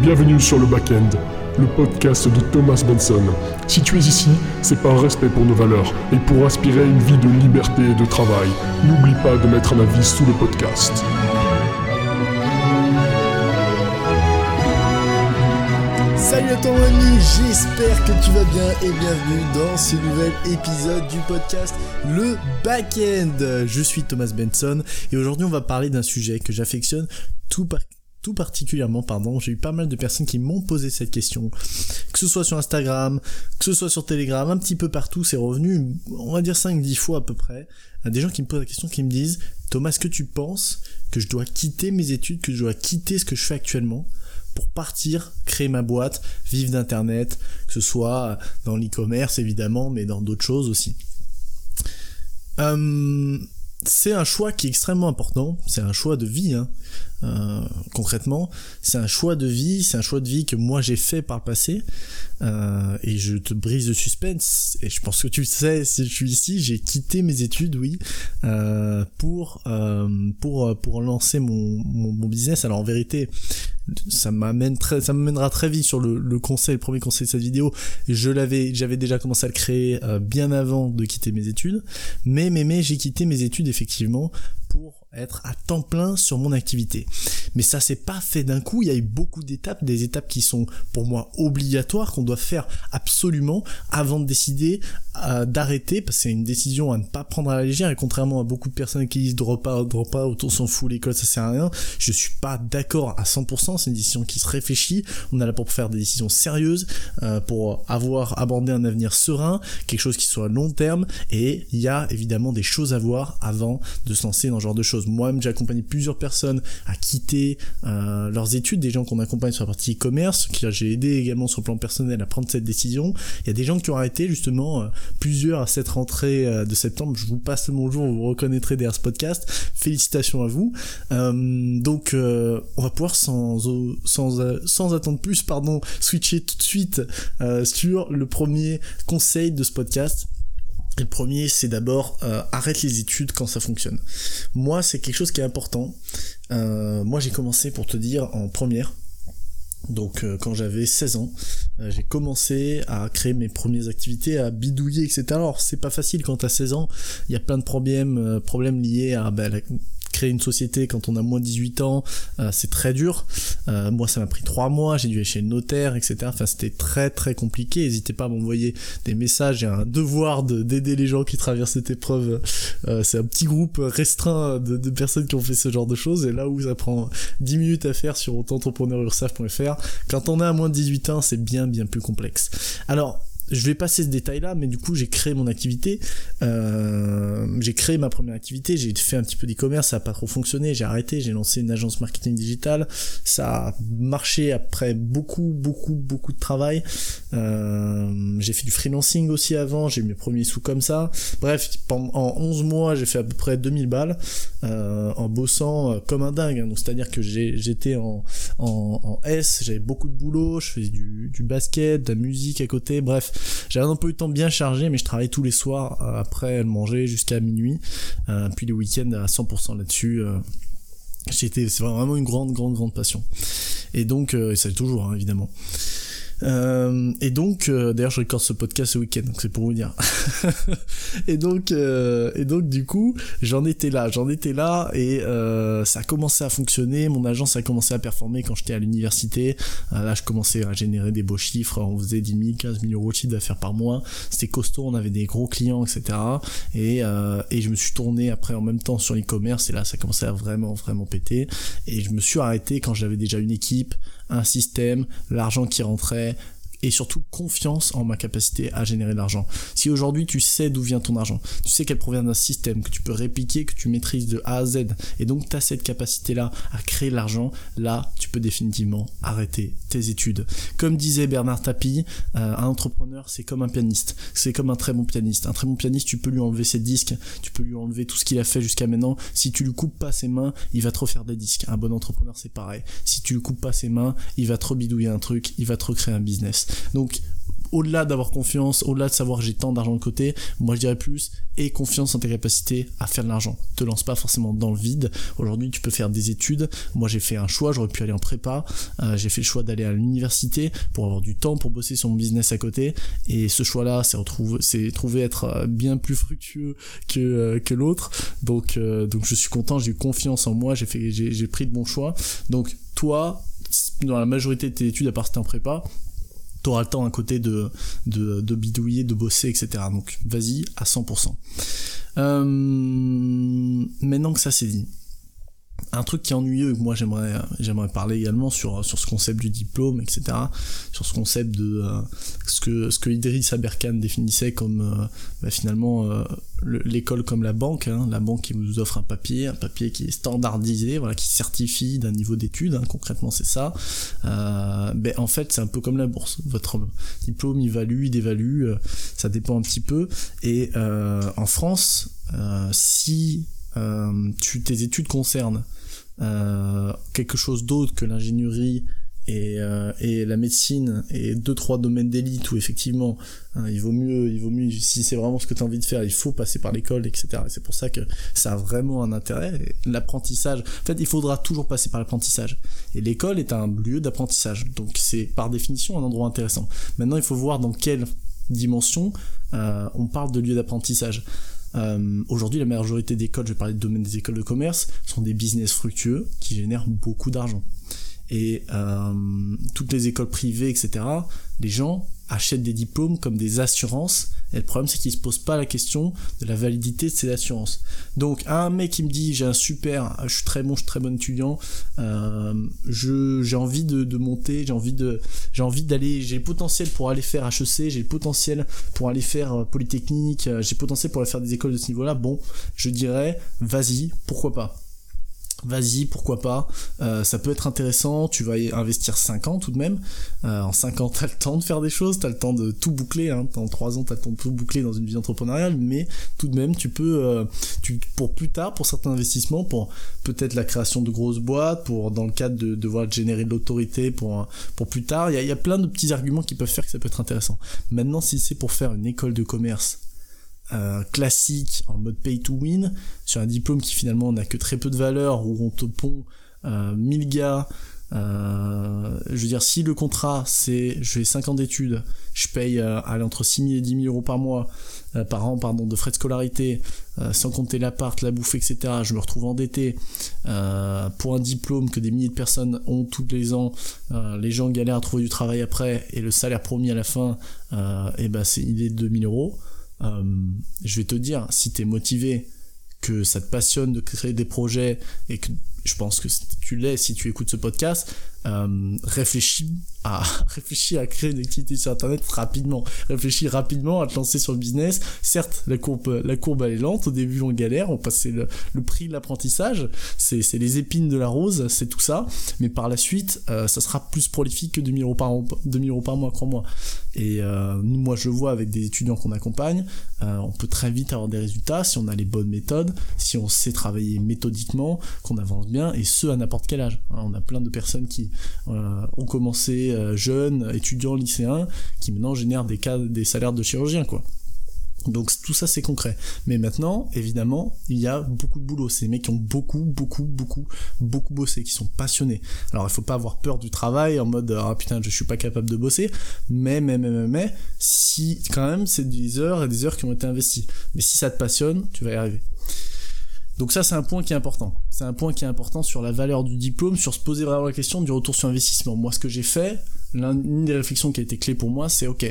Bienvenue sur le Backend, le podcast de Thomas Benson. Si tu es ici, c'est par respect pour nos valeurs et pour aspirer à une vie de liberté et de travail. N'oublie pas de mettre un avis sous le podcast. Salut à ton ami, j'espère que tu vas bien et bienvenue dans ce nouvel épisode du podcast Le Backend. Je suis Thomas Benson et aujourd'hui on va parler d'un sujet que j'affectionne tout, tout particulièrement, pardon, j'ai eu pas mal de personnes qui m'ont posé cette question, que ce soit sur Instagram, que ce soit sur Telegram, un petit peu partout, c'est revenu, on va dire 5-10 fois à peu près, des gens qui me posent la question, qui me disent, Thomas, est-ce que tu penses que je dois quitter mes études, que je dois quitter ce que je fais actuellement pour partir, créer ma boîte, vivre d'internet, que ce soit dans l'e-commerce évidemment, mais dans d'autres choses aussi? Euh, c'est un choix qui est extrêmement important, c'est un choix de vie, hein. Euh, concrètement, c'est un choix de vie, c'est un choix de vie que moi j'ai fait par le passé, euh, et je te brise le suspense, et je pense que tu sais, si je suis ici, j'ai quitté mes études, oui, euh, pour, pour, pour lancer mon, mon, mon, business. Alors en vérité, ça m'amène très, ça m'amènera très vite sur le, le, conseil, le premier conseil de cette vidéo. Je l'avais, j'avais déjà commencé à le créer bien avant de quitter mes études, mais mais mais j'ai quitté mes études effectivement pour être à temps plein sur mon activité. Mais ça s'est pas fait d'un coup, il y a eu beaucoup d'étapes, des étapes qui sont pour moi obligatoires, qu'on doit faire absolument avant de décider d'arrêter, parce que c'est une décision à ne pas prendre à la légère, et contrairement à beaucoup de personnes qui disent drop out, drop out, on s'en fout, l'école ça sert à rien, je suis pas d'accord à 100%, c'est une décision qui se réfléchit, on est là pour faire des décisions sérieuses, euh, pour avoir abordé un avenir serein, quelque chose qui soit long terme, et il y a évidemment des choses à voir avant de se lancer dans ce genre de choses. Moi-même, j'ai accompagné plusieurs personnes à quitter euh, leurs études, des gens qu'on accompagne sur la partie e-commerce, qui j'ai aidé également sur le plan personnel à prendre cette décision. Il y a des gens qui ont arrêté justement euh, plusieurs à cette rentrée euh, de septembre. Je vous passe le bonjour, vous, reconnaîtrez derrière ce podcast. Félicitations à vous. donc, on va pouvoir sans, sans, sans attendre plus, pardon, switcher tout de suite sur le premier conseil de ce podcast le premier, c'est d'abord euh, arrête les études quand ça fonctionne. Moi, c'est quelque chose qui est important. Euh, moi, j'ai commencé pour te dire en première. Donc euh, quand j'avais 16 ans, j'ai commencé à créer mes premières activités, à bidouiller, etc. Alors c'est pas facile quand t'as 16 ans, il y a plein de problèmes, problèmes liés à bah, la créer une société quand on a moins de 18 ans, euh, c'est très dur. Euh, moi, ça m'a pris trois mois, j'ai dû aller chez le notaire, etc. Enfin, c'était très très compliqué. N'hésitez pas à m'envoyer des messages. J'ai un devoir d'aider les gens qui traversent cette épreuve. Euh, c'est un petit groupe restreint de, personnes qui ont fait ce genre de choses. Et là où ça prend 10 minutes à faire sur entrepreneurursaf.fr, quand on a moins de 18 ans, c'est bien bien plus complexe. Alors, je vais passer ce détail là mais du coup j'ai créé mon activité. Euh, j'ai créé ma première activité j'ai fait un petit peu d'e-commerce ça a pas trop fonctionné j'ai arrêté j'ai lancé une agence marketing digital. Ça a marché après beaucoup beaucoup beaucoup de travail. Euh, j'ai fait du freelancing aussi avant j'ai eu mes premiers sous comme ça. Bref en 11 mois j'ai fait à peu près 2000 balles euh, en bossant euh, comme un dingue hein. donc c'est à dire que j'étais en, en, en, S j'avais beaucoup de boulot je faisais du, du basket de la musique à côté bref j'avais un peu eu de temps bien chargé, mais je travaillais tous les soirs euh, après le manger jusqu'à minuit, euh, puis les week-ends à 100% là-dessus. Euh. C'était, c'est vraiment une grande, grande, grande passion. Et donc, et ça toujours, hein, évidemment. Euh, et donc, euh, d'ailleurs, je recorde ce podcast ce week-end, donc c'est pour vous dire. et donc, euh, et donc, du coup, j'en étais là, j'en étais là, et ça a commencé à fonctionner. Mon agence a commencé à performer quand j'étais à l'université. là, je commençais à générer des beaux chiffres. On faisait 10 000, 15 000 euros de chiffre d'affaires par mois. C'était costaud, on avait des gros clients, etc. Et, et je me suis tourné après en même temps sur l'e-commerce, et là, ça commençait à vraiment, vraiment péter. Et je me suis arrêté quand j'avais déjà une équipe, un système, l'argent qui rentrait, et surtout confiance en ma capacité à générer de l'argent. Si aujourd'hui tu sais d'où vient ton argent, tu sais qu'elle provient d'un système que tu peux répliquer, que tu maîtrises de A à Z, et donc tu as cette capacité-là à créer de l'argent, là tu peux définitivement arrêter tes études. Comme disait Bernard Tapie, euh, un entrepreneur c'est comme un pianiste, c'est comme un très bon pianiste. Un très bon pianiste, tu peux lui enlever ses disques, tu peux lui enlever tout ce qu'il a fait jusqu'à maintenant. Si tu lui coupes pas ses mains, il va te refaire des disques. Un bon entrepreneur c'est pareil. Si tu lui coupes pas ses mains, il va te rebidouiller un truc, il va te recréer un business. Donc au-delà d'avoir confiance, au-delà de savoir j'ai tant d'argent de côté, moi je dirais plus et confiance en tes capacités à faire de l'argent. Te lance pas forcément dans le vide. Aujourd'hui, tu peux faire des études. Moi, j'ai fait un choix, j'aurais pu aller en prépa. Euh, j'ai fait le choix d'aller à l'université pour avoir du temps pour bosser sur mon business à côté. Et ce choix-là, c'est trouvé être euh, bien plus fructueux que euh, que l'autre. Donc je suis content, j'ai eu confiance en moi, j'ai pris de bons choix. Donc toi, dans la majorité de tes études, à part si en prépa, t'auras le temps à côté de, de, bidouiller, de bosser, etc. Donc vas-y à 100%. Euh, maintenant que ça c'est dit, un truc qui est ennuyeux que moi j'aimerais j'aimerais parler également sur sur ce concept du diplôme etc sur ce concept de euh, ce que ce que Idriss Aberkan définissait comme euh, bah, finalement euh, l'école comme la banque hein, la banque qui vous offre un papier un papier qui est standardisé voilà qui certifie d'un niveau d'études hein, concrètement c'est ça. Ben en fait c'est un peu comme la bourse. Votre diplôme il value il dévalue ça dépend un petit peu. Et en France si tu, tes études concernent euh, quelque chose d'autre que l'ingénierie et, euh, et la médecine et deux trois domaines d'élite où effectivement hein, il vaut mieux il vaut mieux si c'est vraiment ce que tu as envie de faire il faut passer par l'école etc et c'est pour ça que ça a vraiment un intérêt. L'apprentissage en fait il faudra toujours passer par l'apprentissage. Et l'école est un lieu d'apprentissage. Donc c'est par définition un endroit intéressant. Maintenant il faut voir dans quelle dimension euh, on parle de lieu d'apprentissage euh, Aujourd'hui, la majorité des écoles, je vais parler de domaine des écoles de commerce, sont des business fructueux qui génèrent beaucoup d'argent. Et euh, toutes les écoles privées, etc., les gens achètent des diplômes comme des assurances. Et le problème, c'est qu'ils se posent pas la question de la validité de ces assurances. Donc, un mec qui me dit, j'ai un super, je suis très bon, je suis très bon étudiant, euh, j'ai envie de, monter, j'ai envie de, j'ai envie d'aller, j'ai le potentiel pour aller faire HEC, j'ai le potentiel pour aller faire euh, Polytechnique, euh, j'ai le potentiel pour aller faire des écoles de ce niveau-là. Bon, je dirais, vas-y, pourquoi pas vas-y, pourquoi pas, euh, ça peut être intéressant, tu vas y investir 5 ans tout de même, euh, en 5 ans t'as le temps de faire des choses, t'as le temps de tout boucler, hein. en 3 ans t'as le temps de tout boucler dans une vie entrepreneuriale, mais tout de même tu peux, euh, tu, pour plus tard, pour certains investissements, pour peut-être la création de grosses boîtes, pour dans le cadre de devoir générer de l'autorité pour, pour plus tard, il y a, y a plein de petits arguments qui peuvent faire que ça peut être intéressant. Maintenant si c'est pour faire une école de commerce, classique en mode pay to win sur un diplôme qui finalement n'a que très peu de valeur où on te pond euh, 1000 gars euh, je veux dire si le contrat c'est je fais 5 ans d'études je paye euh, entre 6 000 et 10 000 euros par mois euh, par an pardon de frais de scolarité sans compter l'appart la bouffe etc je me retrouve endetté pour un diplôme que des milliers de personnes ont tous les ans les gens galèrent à trouver du travail après et le salaire promis à la fin et ben c'est il est de 2000 euros euh, je vais te dire, si t'es motivé, que ça te passionne de créer des projets et que je pense que tu l'es si tu écoutes ce podcast, euh, réfléchis à réfléchir à créer une activité sur internet rapidement. Réfléchis rapidement à te lancer sur le business. Certes la courbe la courbe elle est lente. Au début on galère. On passe le, le prix de l'apprentissage. C'est c'est les épines de la rose. C'est tout ça. Mais par la suite euh, ça sera plus prolifique que 2000 euros par 2000 euros par mois crois-moi. Et euh, moi je vois avec des étudiants qu'on accompagne euh, on peut très vite avoir des résultats si on a les bonnes méthodes si on sait travailler méthodiquement qu'on avance bien et ce à n'importe quel âge. Hein, on a plein de personnes qui ont commencé euh, jeunes, étudiants, lycéens, qui maintenant génèrent des salaires de chirurgiens, quoi. Donc tout ça c'est concret. Mais maintenant, évidemment, il y a beaucoup de boulot. C'est des mecs qui ont beaucoup, beaucoup, beaucoup, beaucoup bossé, qui sont passionnés. Alors il faut pas avoir peur du travail en mode ah putain je suis pas capable de bosser. Mais mais mais mais, mais si quand même c'est des heures et des heures qui ont été investies. Mais si ça te passionne, tu vas y arriver. Donc ça c'est un point qui est important. C'est un point qui est important sur la valeur du diplôme, sur se poser vraiment la question du retour sur investissement. Moi ce que j'ai fait, l'une des réflexions qui a été clé pour moi, c'est ok.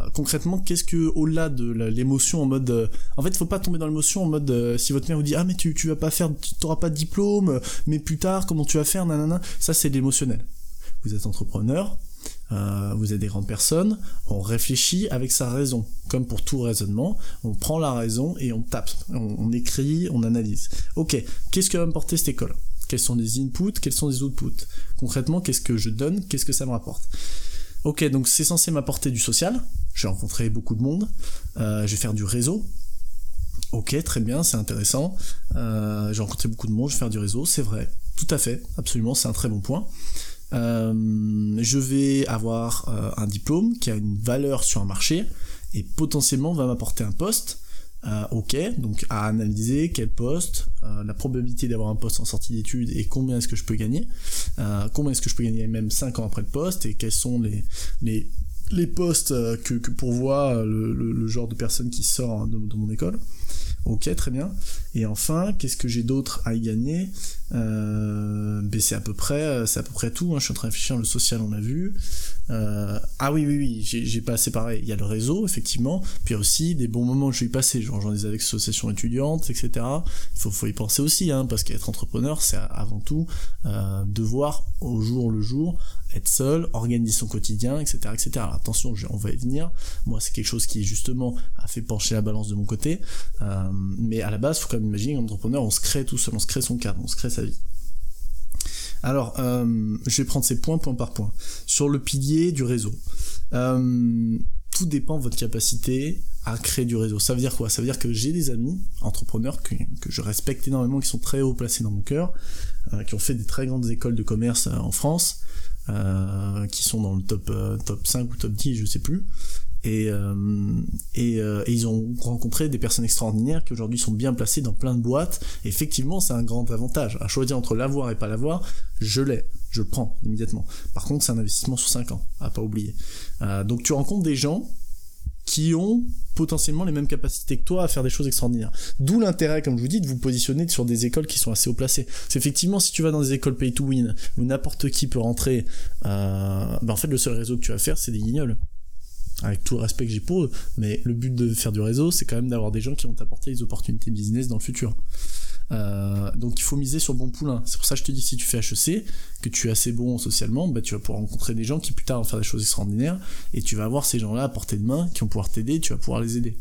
Euh, concrètement, qu'est-ce que au-delà de l'émotion en mode, euh, en fait, il faut pas tomber dans l'émotion en mode euh, si votre mère vous dit ah mais tu tu vas pas faire, tu t'auras pas de diplôme, mais plus tard comment tu vas faire, nanana. Ça c'est l'émotionnel. Vous êtes entrepreneur, euh, vous êtes des grandes personnes, on réfléchit avec sa raison. Comme pour tout raisonnement, on prend la raison et on tape, on, écrit, on analyse. Ok, qu'est-ce que va me porter cette école? Quels sont les inputs, quels sont les outputs? Concrètement, qu'est-ce que je donne, qu'est-ce que ça me rapporte? Ok, donc c'est censé m'apporter du social, j'ai rencontré beaucoup de monde, euh, je vais faire du réseau, Ok, très bien, c'est intéressant. Euh, j'ai rencontré beaucoup de monde, je vais faire du réseau, c'est vrai, tout à fait, absolument, c'est un très bon point. Je vais avoir un diplôme qui a une valeur sur un marché et potentiellement va m'apporter un poste euh, ok, donc à analyser quel poste, euh, la probabilité d'avoir un poste en sortie d'études et combien est-ce que je peux gagner, euh, combien est-ce que je peux gagner même 5 ans après le poste et quels sont les, les, les postes que, que pourvoit le, le, genre de personne qui sort de, de mon école. Ok, très bien. Et enfin, qu'est-ce que j'ai d'autre à y gagner? Euh, ben c'est à peu près, c'est à peu près tout. Hein. Je suis en train de réfléchir. Le social, on l'a vu. Euh, ah oui, oui, oui. J'ai passé pareil. Il y a le réseau, effectivement. Puis aussi des bons moments que je vais y passer. Genre, j'en ai avec l'association étudiante, etc. Il faut, faut y penser aussi, hein, parce qu'être entrepreneur, c'est avant tout euh, devoir au jour le jour être seul, organiser son quotidien, etc., etc. Attention, on va y venir. Moi, c'est quelque chose qui justement a fait pencher la balance de mon côté. Euh, mais à la base, faut quand même imaginer, un entrepreneur, on se crée tout seul, on se crée son cadre, on se crée sa vie. Alors, euh, je vais prendre ces points point par point. Sur le pilier du réseau. Euh, tout dépend de votre capacité à créer du réseau. Ça veut dire quoi? Ça veut dire que j'ai des amis entrepreneurs que, je respecte énormément, qui sont très haut placés dans mon cœur, euh, qui ont fait des très grandes écoles de commerce en France, qui sont dans le top, top 5 ou top 10, je sais plus, et, euh, euh, et, ils ont rencontré des personnes extraordinaires qui aujourd'hui sont bien placées dans plein de boîtes. effectivement, c'est un grand avantage. À choisir entre l'avoir et pas l'avoir, je l'ai, je le prends immédiatement. Par contre, c'est un investissement sur 5 ans, à pas oublier. Euh, donc tu rencontres des gens qui ont potentiellement les mêmes capacités que toi à faire des choses extraordinaires. D'où l'intérêt, comme je vous dis, de vous positionner sur des écoles qui sont assez haut placées. C'est effectivement si tu vas dans des écoles pay to win où n'importe qui peut rentrer, euh, ben en fait le seul réseau que tu vas faire c'est des guignols avec tout le respect que j'ai pour eux, mais le but de faire du réseau, c'est quand même d'avoir des gens qui vont t'apporter des opportunités business dans le futur. Euh, donc il faut miser sur bon poulain. C'est pour ça que je te dis, si tu fais HEC, que tu es assez bon socialement, bah, tu vas pouvoir rencontrer des gens qui plus tard vont faire des choses extraordinaires, et tu vas avoir ces gens-là à portée de main, qui vont pouvoir t'aider, tu vas pouvoir les aider.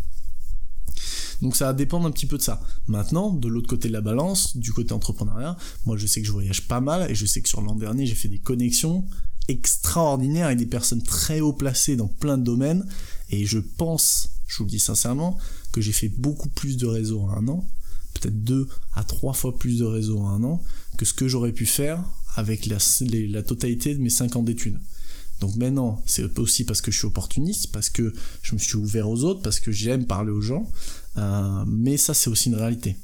Donc ça va dépendre un petit peu de ça. Maintenant, de l'autre côté de la balance, du côté entrepreneuriat, moi je sais que je voyage pas mal, et je sais que sur l'an dernier, j'ai fait des connexions extraordinaire et des personnes très haut placées dans plein de domaines. Et je pense, je vous le dis sincèrement, que j'ai fait beaucoup plus de réseaux en un an, peut-être deux à trois fois plus de réseaux en un an, que ce que j'aurais pu faire avec la, la totalité de mes cinq ans d'études. Donc maintenant, c'est aussi parce que je suis opportuniste, parce que je me suis ouvert aux autres, parce que j'aime parler aux gens, euh, mais ça c'est aussi une réalité.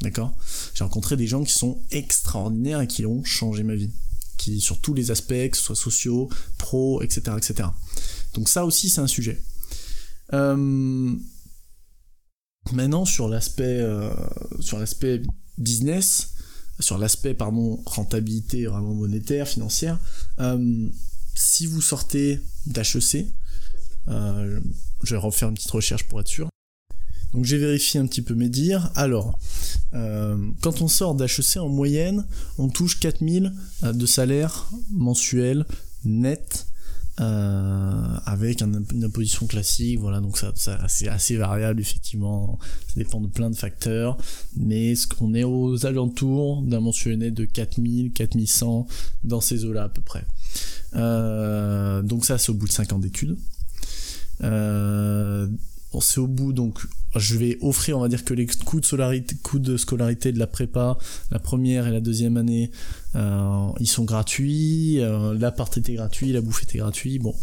D'accord? J'ai rencontré des gens qui sont extraordinaires et qui ont changé ma vie qui sur tous les aspects, que ce soit sociaux, pro, etc., etc. Donc ça aussi c'est un sujet. Euh, maintenant sur l'aspect euh, sur l'aspect business, sur l'aspect pardon rentabilité vraiment monétaire, financière. Euh, si vous sortez d'HEC, je vais refaire une petite recherche pour être sûr. Donc j'ai vérifié un petit peu mes dires. Alors, euh, quand on sort d'HEC en moyenne, on touche 4000 euh, de salaire mensuel net. Euh, avec une imposition classique, voilà, donc ça, c'est assez variable effectivement, ça dépend de plein de facteurs, mais ce qu'on est aux alentours d'un mensuel net de 4000, 4100 dans ces eaux-là à peu près. donc ça c'est au bout de 5 ans d'études. Euh, c'est au bout, donc je vais offrir, on va dire que les coûts de, scolarité, coûts de scolarité de la prépa, la première et la deuxième année, euh, ils sont gratuits, euh, l'appart était gratuit, la bouffe était gratuite, bon,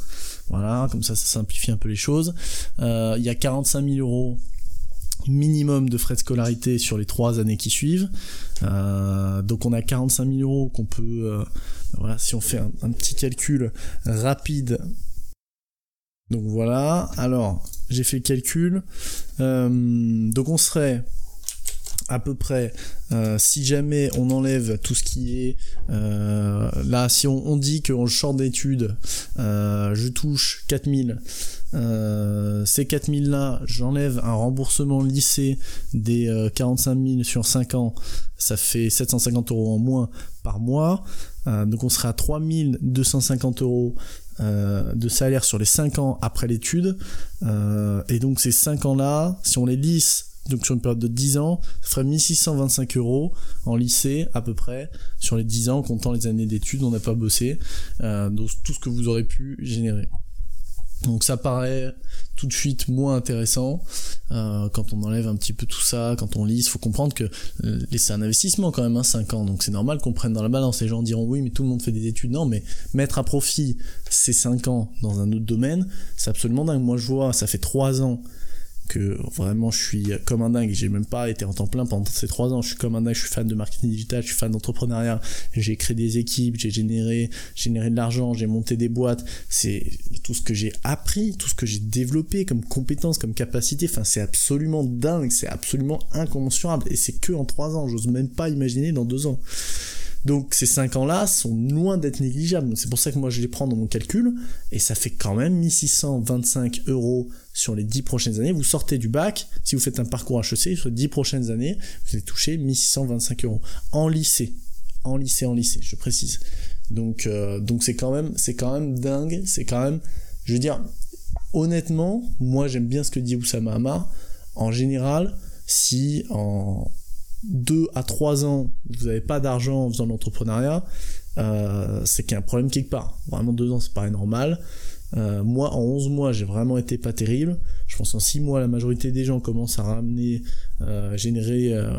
voilà, comme ça, ça simplifie un peu les choses. Euh, il y a 45 000 euros minimum de frais de scolarité sur les trois années qui suivent. Donc on a 45 000 euros qu'on peut, voilà, si on fait un petit calcul rapide donc voilà, alors j'ai fait le calcul. Euh, donc on serait à peu près, euh, si jamais on enlève tout ce qui est euh, là, si on, dit qu'en champ d'études, je touche 4000, ces 4000 là, j'enlève un remboursement lycée des 45 000 sur 5 ans, ça fait 750 euros en moins par mois. donc on serait à 3250 euros euh, de salaire sur les 5 ans après l'étude. Euh, et donc ces 5 ans-là, si on les lisse donc sur une période de 10 ans, ça ferait 1625 euros en lycée à peu près sur les 10 ans, comptant les années d'études, on n'a pas bossé, euh, donc tout ce que vous aurez pu générer. Donc ça paraît tout de suite moins intéressant euh, quand on enlève un petit peu tout ça, quand on lise, faut comprendre que euh, c'est un investissement quand même, hein, 5 ans, donc c'est normal qu'on prenne dans la balance. Les gens diront oui, mais tout le monde fait des études. Non, mais mettre à profit ces 5 ans dans un autre domaine, c'est absolument dingue. Moi je vois, ça fait 3 ans que vraiment je suis comme un dingue, j'ai même pas été en temps plein pendant ces trois ans, je suis comme un dingue, je suis fan de marketing digital, je suis fan d'entrepreneuriat, j'ai créé des équipes, j'ai généré, généré de l'argent, j'ai monté des boîtes, c'est tout ce que j'ai appris, tout ce que j'ai développé comme compétences, comme capacité, enfin c'est absolument dingue, c'est absolument incommensurable, et c'est que en trois ans, j'ose même pas imaginer dans deux ans. Donc ces 5 ans-là sont loin d'être négligeables. C'est pour ça que moi je les prends dans mon calcul. Et ça fait quand même 1625 euros sur les 10 prochaines années. Vous sortez du bac, si vous faites un parcours HEC, sur les 10 prochaines années, vous allez toucher 1625 euros. En lycée. En lycée, en lycée, je précise. Donc euh, donc c'est quand même c'est quand même dingue. C'est quand même, je veux dire, honnêtement, moi j'aime bien ce que dit Oussama Hamar. En général, si en 2 à 3 ans, vous n'avez pas d'argent en faisant l'entrepreneuriat, euh, c'est qu'il y a un problème quelque part. Vraiment 2 ans, c'est pas normal. Euh, moi, en 11 mois, j'ai vraiment été pas terrible. Je pense qu'en 6 mois, la majorité des gens commencent à ramener, euh, générer euh,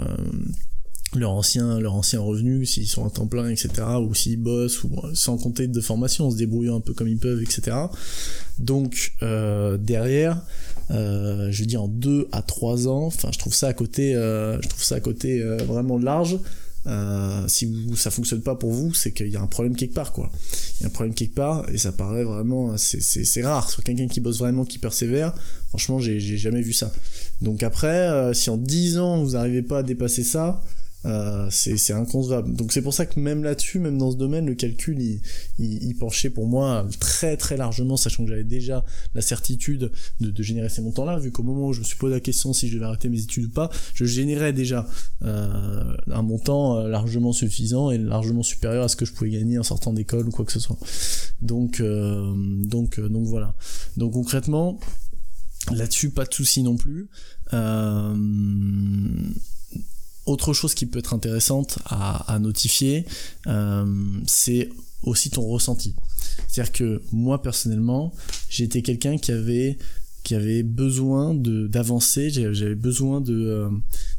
leur ancien leur ancien revenu s'ils sont à temps plein etc ou s'ils bossent ou sans compter de formation en se débrouillant un peu comme ils peuvent etc donc euh, derrière euh, je dis en 2 à 3 ans enfin je trouve ça à côté euh, je trouve ça à côté euh, vraiment large euh, si vous, ça fonctionne pas pour vous, c'est qu'il y a un problème quelque part, quoi. Il y a un problème quelque part, et ça paraît vraiment, c'est rare. Sur quelqu'un qui bosse vraiment, qui persévère, franchement, j'ai jamais vu ça. Donc après, euh, si en 10 ans vous n'arrivez pas à dépasser ça, euh, c'est inconcevable. Donc c'est pour ça que même là-dessus, même dans ce domaine, le calcul, il, il, penchait pour moi très très largement, sachant que j'avais déjà la certitude de, générer ces montants-là, vu qu'au moment où je me suis posé la question si je devais arrêter mes études ou pas, je générais déjà euh, un montant euh, largement suffisant et largement supérieur à ce que je pouvais gagner en sortant d'école ou quoi que ce soit. Donc donc donc voilà. Donc concrètement, là-dessus pas de souci non plus. Autre chose qui peut être intéressante à, notifier, euh, c'est aussi ton ressenti. C'est-à-dire que moi personnellement, j'étais quelqu'un qui avait qui avait besoin de d'avancer, j'avais besoin de, euh,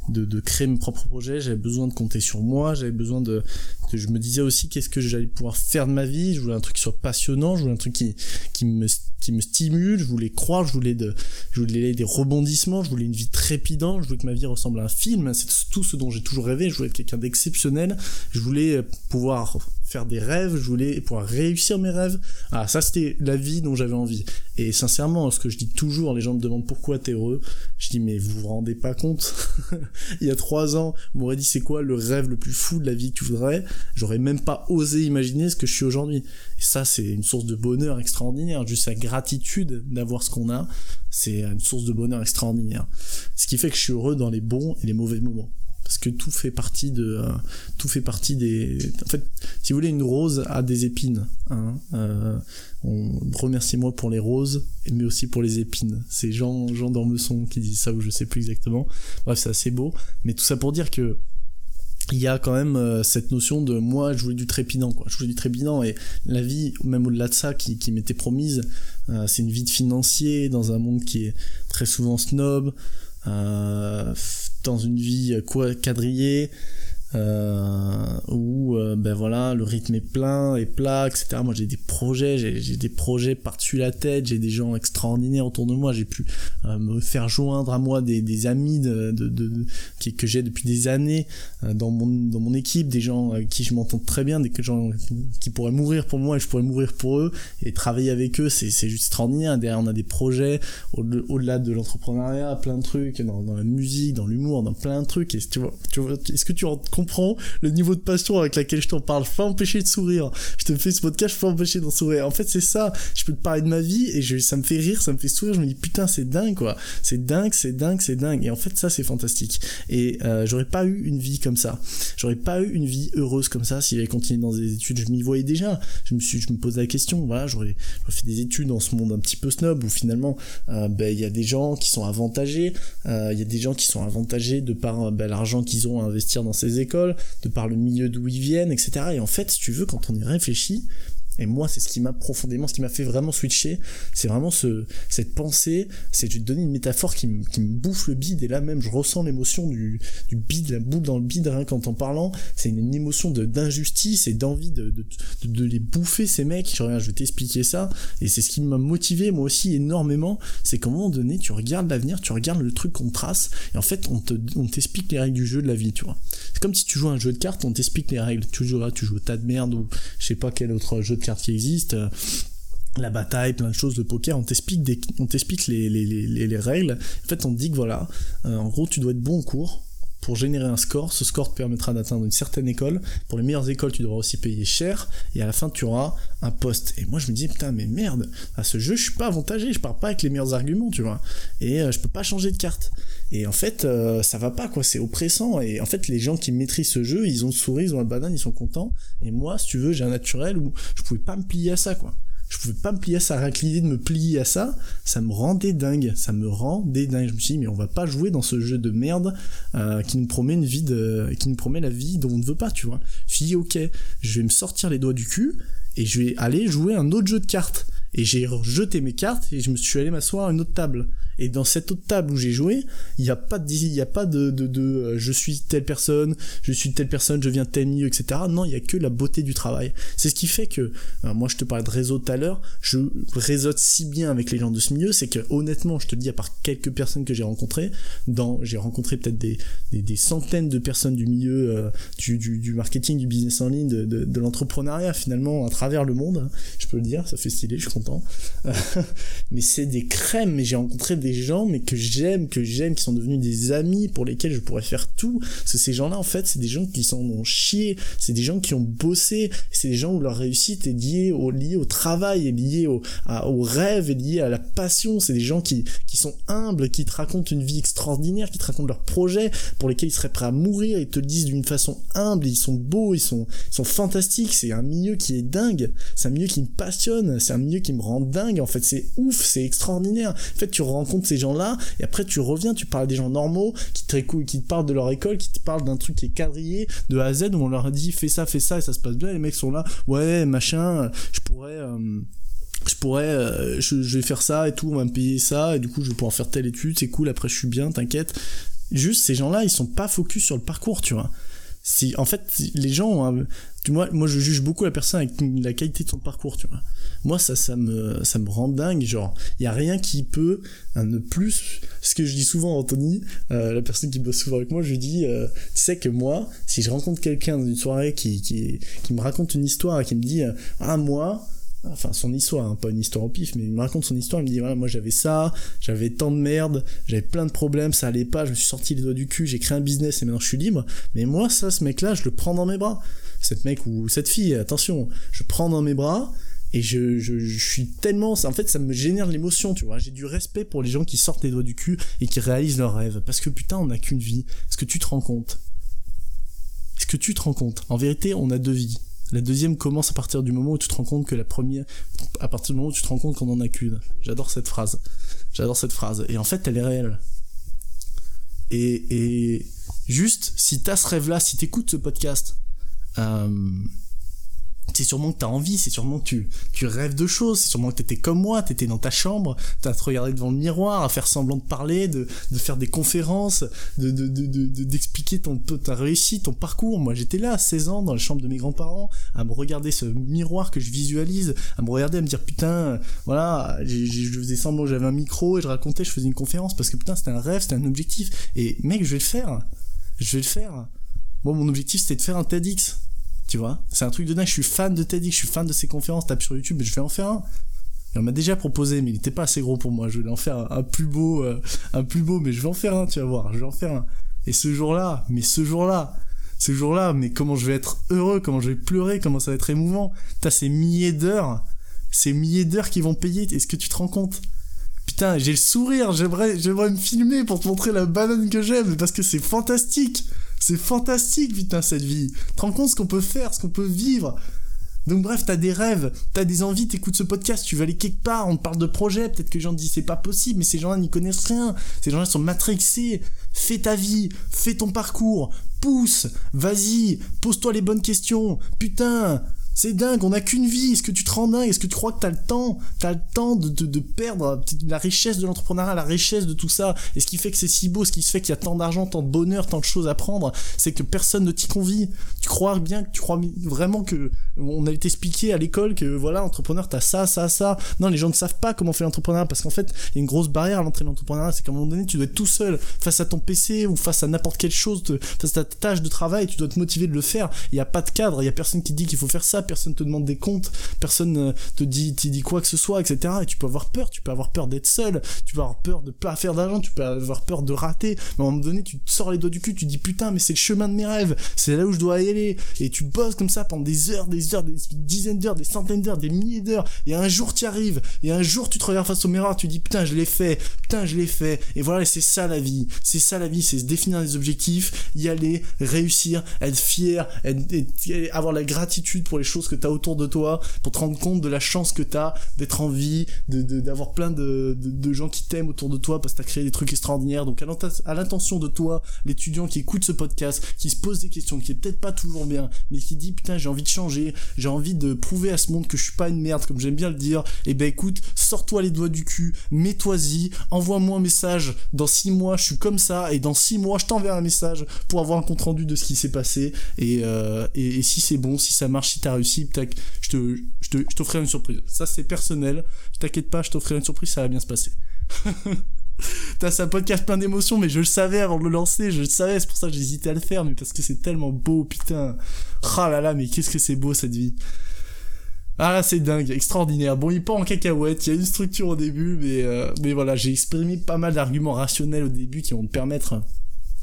de, de créer mes propres projets, j'avais besoin de compter sur moi, j'avais besoin de, je me disais aussi qu'est-ce que j'allais pouvoir faire de ma vie, je voulais un truc qui soit passionnant, je voulais un truc qui qui me qui me stimule, je voulais croire, je voulais de je voulais des rebondissements, je voulais une vie trépidante, je voulais que ma vie ressemble à un film, c'est tout ce dont j'ai toujours rêvé, je voulais être quelqu'un d'exceptionnel, je voulais pouvoir faire des rêves, je voulais pouvoir réussir mes rêves. Ah, ça c'était la vie dont j'avais envie. Et sincèrement, ce que je dis toujours, les gens me demandent pourquoi t'es heureux. Je dis mais vous vous rendez pas compte Il y a trois ans, on m'aurait dit c'est quoi le rêve le plus fou de la vie que tu voudrais? J'aurais même pas osé imaginer ce que je suis aujourd'hui. Et ça c'est une source de bonheur extraordinaire. Juste la gratitude d'avoir ce qu'on a, c'est une source de bonheur extraordinaire. Ce qui fait que je suis heureux dans les bons et les mauvais moments parce que tout fait partie de euh, tout fait partie des en fait si vous voulez une rose a des épines hein, euh, on remerciez-moi pour les roses mais aussi pour les épines. C'est Jean Jean d'Ormesson qui dit ça ou je sais plus exactement. Bref c'est assez beau. Mais tout ça pour dire que il y a quand même euh, cette notion de moi je voulais du trépidant quoi. Je voulais du trépidant et la vie même au-delà de ça qui, qui m'était promise c'est une vie de financier dans un monde qui est très souvent snob dans une vie quoi quadrillée euh, où euh, ben voilà le rythme est plein et plat etc moi j'ai des projets j'ai des projets par-dessus la tête j'ai des gens extraordinaires autour de moi. J'ai pu euh, me faire joindre à moi des, des amis de, de, de, que j'ai depuis des années euh, dans mon dans mon équipe des gens avec qui je m'entends très bien des gens qui pourraient mourir pour moi et je pourrais mourir pour eux. Et travailler avec eux c'est c'est juste extraordinaire. Derrière on a des projets au-delà de l'entrepreneuriat plein de trucs dans, la musique dans l'humour dans plein de trucs. Et tu vois tu vois est-ce que tu comprends le niveau de passion avec laquelle je t'en parle. Je peux empêcher de sourire. Je te fais ce podcast, je peux empêcher d'en sourire. En fait, c'est ça. Je peux te parler de ma vie et ça me fait rire, ça me fait sourire. Je me dis putain, c'est dingue quoi. C'est dingue, c'est dingue, c'est dingue. Et en fait, ça, c'est fantastique. Et euh, j'aurais pas eu une vie comme ça. J'aurais pas eu une vie heureuse comme ça si j'avais continué dans des études. Je m'y voyais déjà. Je me suis, je me posais la question. Voilà, j'aurais fait des études dans ce monde un petit peu snob où finalement, euh, ben il y a des gens qui sont avantagés. Euh, il y a des gens qui sont avantagés de par ben, l'argent qu'ils ont à investir dans ces écoles de par le milieu d'où ils viennent, etc. Et en fait, tu veux, quand on y réfléchit, Et moi, c'est ce qui m'a profondément, ce qui m'a fait vraiment switcher, c'est vraiment ce, cette pensée, c'est, te donner une métaphore qui, me, bouffe le bide, et là même, je ressens l'émotion du, du bide, la boule dans le bide, rien qu'en t'en parlant, c'est une, émotion de, d'injustice et d'envie de, de, de, les bouffer, ces mecs, je, je vais t'expliquer ça, et c'est ce qui m'a motivé, moi aussi, énormément, c'est qu'à un moment donné, tu regardes l'avenir, tu regardes le truc qu'on trace, et en fait, on, te, on t'explique les règles du jeu de la vie, tu vois. C'est comme si tu joues un jeu de cartes, on t'explique les règles, tu joues là, tu joues au tas de merde, ou je sais pas quel autre jeu de qui existe euh, la bataille, plein de choses, de poker, on t'explique on t'explique les, les, les, les, règles. En fait, on te dit que voilà, euh, en gros, tu dois être bon en cours pour générer un score. Ce score te permettra d'atteindre une certaine école. Pour les meilleures écoles, tu devras aussi payer cher. Et à la fin, tu auras un poste. Et moi, je me dis, putain, mais merde, à ce jeu, je suis pas avantagé. Je pars pas avec les meilleurs arguments, tu vois. Et euh, je peux pas changer de carte. Et en fait, ça va pas, quoi. C'est oppressant. Et en fait, les gens qui maîtrisent ce jeu, ils ont le sourire, ils ont la banane, ils sont contents. Et moi, si tu veux, j'ai un naturel où je pouvais pas me plier à ça, quoi je pouvais pas me plier à ça, rien l'idée de me plier à ça, ça me rendait dingue, ça me rendait dingue. Je me suis dit, mais on va pas jouer dans ce jeu de merde euh, qui nous promet une vie de, qui nous promet la vie dont on ne veut pas, tu vois. Je suis ok, je vais me sortir les doigts du cul et je vais aller jouer un autre jeu de cartes. Et j'ai jeté mes cartes et je me suis allé m'asseoir à une autre table. Et dans cette autre table où j'ai joué, il n'y a pas de, y a pas de, de, euh, je suis telle personne, je suis telle personne, je viens de tel milieu, etc. Non, il y a que la beauté du travail. C'est ce qui fait que, euh, moi je te parlais de réseau tout à l'heure, je réseaute si bien avec les gens de ce milieu, c'est que honnêtement, je te le dis à part quelques personnes que j'ai rencontrées, dans, j'ai rencontré peut-être des, des, centaines de personnes du milieu euh, du, du, marketing, du business en ligne, de, de, de l'entrepreneuriat finalement à travers le monde. Hein, je peux le dire, ça fait stylé, je suis content. mais c'est des crèmes, mais j'ai rencontré des gens, mais que j'aime, que j'aime, qui sont devenus des amis pour lesquels je pourrais faire tout. Parce que ces gens-là, en fait, c'est des gens qui s'en ont chié, c'est des gens qui ont bossé, c'est des gens où leur réussite est liée au, liée au travail, est liée au, au rêve, est liée à la passion. C'est des gens qui, qui sont humbles, qui te racontent une vie extraordinaire, qui te racontent leurs projets, pour lesquels ils seraient prêts à mourir, ils te le disent d'une façon humble, ils sont beaux, ils sont, ils sont fantastiques, c'est un milieu qui est dingue, c'est un milieu qui me passionne, c'est un milieu qui me rend dingue, en fait, c'est ouf, c'est extraordinaire. En fait, tu rencontres ces gens-là, et après tu reviens, tu parles des gens normaux, qui te, qui te parlent de leur école, qui te parlent d'un truc qui est quadrillé de A à Z, où on leur a dit fais ça, fais ça, et ça se passe bien, les mecs sont là, ouais, machin, je pourrais... Euh, je pourrais, euh, je, vais faire ça et tout, on va me payer ça, et du coup je vais pouvoir faire telle étude, c'est cool, après je suis bien, t'inquiète. Juste, ces gens-là, ils sont pas focus sur le parcours, tu vois. Si, en fait, les gens, tu vois, moi je juge beaucoup la personne avec la qualité de son parcours, tu vois. Moi ça ça me ça me rend dingue genre il y a rien qui peut ne plus ce que je dis souvent à Anthony euh, la personne qui bosse souvent avec moi je lui dis euh, tu sais que moi si je rencontre quelqu'un dans une soirée qui, qui qui me raconte une histoire qui me dit ah moi enfin son histoire, hein, pas une histoire au pif, mais il me raconte son histoire, il me dit voilà, moi j'avais ça, j'avais tant de merde, j'avais plein de problèmes, ça allait pas, je me suis sorti les doigts du cul, j'ai créé un business et maintenant je suis libre, mais moi ça, ce mec-là, je le prends dans mes bras. Cette mec ou cette fille, attention, je prends dans mes bras, et je, je, je, suis tellement en fait ça me génère de l'émotion tu vois. J'ai du respect pour les gens qui sortent les doigts du cul et qui réalisent leurs rêves. Parce que putain on n'a qu'une vie. Est-ce que tu te rends compte? Est-ce que tu te rends compte? En vérité on a deux vies la deuxième commence à partir du moment où tu te rends compte que la première à partir du moment où tu te rends compte qu'on en a qu'une. J'adore cette phrase. J'adore cette phrase. Et en fait elle est réelle. Et, et juste si t'as ce rêve là si t'écoutes ce podcast euh, c'est sûrement que t'as envie, c'est sûrement que tu, tu rêves de choses, c'est sûrement que t'étais comme moi, t'étais dans ta chambre, t'as te regarder devant le miroir, à faire semblant de parler, de, de faire des conférences, de, de, de, d'expliquer ton, ta réussite, ton parcours. Moi, j'étais là, à 16 ans, dans la chambre de mes grands-parents, à me regarder ce miroir que je visualise, à me regarder, à me dire, putain, voilà, je faisais semblant j'avais un micro et je racontais, je faisais une conférence parce que putain, c'était un rêve, c'était un objectif. Et mec, je vais le faire. Je vais le faire. Moi, mon objectif, c'était de faire un TEDx tu vois, c'est un truc de dingue. Je suis fan de Teddy, je suis fan de ses conférences. Tape sur YouTube, mais je vais en faire un. Il m'a déjà proposé, mais il était pas assez gros pour moi. Je vais en faire un, plus beau, euh, un plus beau, mais je vais en faire un, tu vas voir. Je vais en faire un. Et ce jour-là, mais ce jour-là, ce jour-là, mais comment je vais être heureux, comment je vais pleurer, comment ça va être émouvant. T'as ces milliers d'heures, ces milliers d'heures qui vont payer. Est-ce que tu te rends compte? Putain, j'ai le sourire. J'aimerais, j'aimerais me filmer pour te montrer la banane que j'aime parce que c'est fantastique. C'est fantastique, putain, cette vie. Tu te rends compte ce qu'on peut faire, ce qu'on peut vivre. Donc bref, t'as des rêves, t'as des envies, t'écoutes ce podcast, tu vas aller quelque part, on te parle de projet, peut-être que les gens te disent c'est pas possible, mais ces gens-là n'y connaissent rien. Ces gens-là sont matrixés. Fais ta vie, fais ton parcours, pousse, vas-y, pose-toi les bonnes questions. Putain, C'est dingue, on n'a qu'une vie. Est-ce que tu te rends dingue? Est-ce que tu crois que t'as le temps? T'as le temps de, de, perdre la richesse de l'entrepreneuriat, la richesse de tout ça Et ce qui fait que c'est si beau, ce qui fait qu'il y a tant d'argent, tant de bonheur, tant de choses à prendre, c'est que personne ne t'y convie. Tu crois bien tu crois vraiment que on a été expliqué à l'école que voilà, entrepreneur, t'as ça, ça, ça. Non, les gens ne savent pas comment faire l'entrepreneuriat parce qu'en fait, il y a une grosse barrière à l'entrée de l'entrepreneuriat. C'est qu'à un moment donné, tu dois être tout seul face à ton PC ou face à n'importe quelle chose, face à ta tâche de travail, tu dois te motiver de le faire. Il n'y a pas de cadre, il y a personne qui dit qu'il faut faire ça, personne te demande des comptes, personne euh, te dit, te dit quoi que ce soit, etc. Et tu peux avoir peur, tu peux avoir peur d'être seul, tu peux avoir peur de pas faire d'argent, tu peux avoir peur de rater. Mais à un moment donné, tu te sors les doigts du cul, tu dis putain, mais c'est le chemin de mes rêves, c'est là où je dois aller. Et tu bosses comme ça pendant des heures, des heures, des dizaines d'heures, des centaines d'heures, des milliers d'heures. Et un jour, tu arrives. Et un jour, tu te regardes face au miroir, tu dis putain, je l'ai fait, putain, je l'ai fait. Et voilà, c'est ça la vie. C'est ça la vie, c'est se définir des objectifs, y aller, réussir, être fier, avoir la gratitude pour les choses que tu as autour de toi, pour te rendre compte de la chance que tu as d'être en vie, d'avoir de, plein de, de, gens qui t'aiment autour de toi parce que tu as créé des trucs extraordinaires. Donc à l'intention de toi, l'étudiant qui écoute ce podcast, qui se pose des questions, qui est peut-être pas toujours bien, mais qui dit putain j'ai envie de changer, j'ai envie de prouver à ce monde que je suis pas une merde comme j'aime bien le dire, et eh ben écoute, sors-toi les doigts du cul, mets-toi-y, envoie-moi un message, dans six mois je suis comme ça, et dans six mois je t'enverrai un message pour avoir un compte rendu de ce qui s'est passé, et, euh, et, si c'est bon, si ça marche, si t'as réussi, je te, je te, je t'offrirai une surprise. Ça c'est personnel, t'inquiète pas, je t'offrirai une surprise, ça va bien se passer. T'as un podcast plein d'émotions, mais je le savais avant de le lancer, je le savais, c'est pour ça que j'hésitais à le faire, mais parce que c'est tellement beau, putain. Ah là là, mais qu'est-ce que c'est beau cette vie. Ah c'est dingue, extraordinaire. Bon, il part en cacahuète, il y a une structure au début, mais, euh, mais voilà, j'ai exprimé pas mal d'arguments rationnels au début qui vont te permettre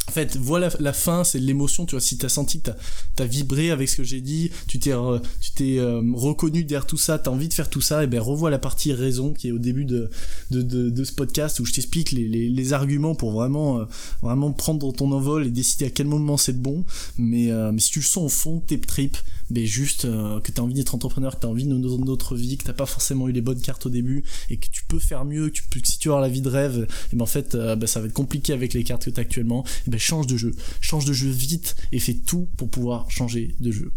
en fait, voilà la fin, c'est l'émotion, tu vois, si t'as senti que t'as as vibré avec ce que j'ai dit, tu t'es euh, reconnu derrière tout ça, t'as envie de faire tout ça, et ben revois la partie raison qui est au début de, de, de, ce podcast où je t'explique les, les, arguments pour vraiment euh, vraiment prendre ton envol et décider à quel moment c'est bon. Mais, euh, mais si tu le sens au fond, tes tripes, mais juste que t'as envie d'être entrepreneur, que t'as envie de notre vie, que t'as pas forcément eu les bonnes cartes au début, et que tu peux faire mieux, que, tu peux, si tu as la vie de rêve, et ben en fait, ben, ça va être compliqué avec les cartes que t'as actuellement. Ben, change de jeu. Change de jeu vite et fais tout pour pouvoir changer de jeu.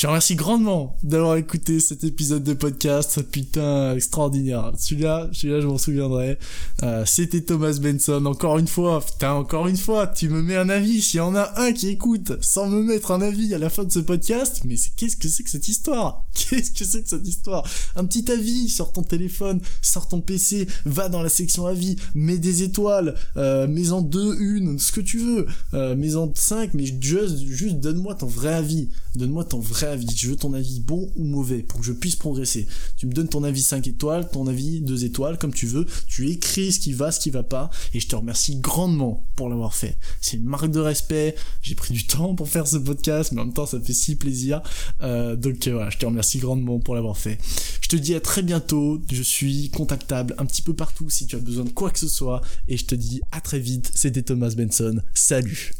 Je remercie grandement d'avoir écouté cet épisode de podcast. Putain, extraordinaire. Celui-là, celui-là, je m'en souviendrai. Euh, c'était Thomas Benson. Encore une fois, putain, encore une fois, tu me mets un avis. S'il y en a un qui écoute sans me mettre un avis à la fin de ce podcast, mais qu'est-ce que c'est que cette histoire? Qu'est-ce que c'est que cette histoire? Un petit avis, sors ton téléphone, sors ton PC, va dans la section avis, mets des étoiles, euh, mets en deux, une, ce que tu veux, euh, mets en cinq, mais juste, juste donne-moi ton vrai avis. Donne-moi ton vrai Je veux ton avis bon ou mauvais pour que je puisse progresser. Tu me donnes ton avis 5 étoiles, ton avis 2 étoiles, comme tu veux. Tu écris ce qui va, ce qui va pas. Et je te remercie grandement pour l'avoir fait. C'est une marque de respect. J'ai pris du temps pour faire ce podcast, mais en même temps, ça fait si plaisir. Euh, donc euh, voilà, je te remercie grandement pour l'avoir fait. Je te dis à très bientôt. Je suis contactable un petit peu partout si tu as besoin de quoi que ce soit. Et je te dis à très vite. C'était Thomas Benson. Salut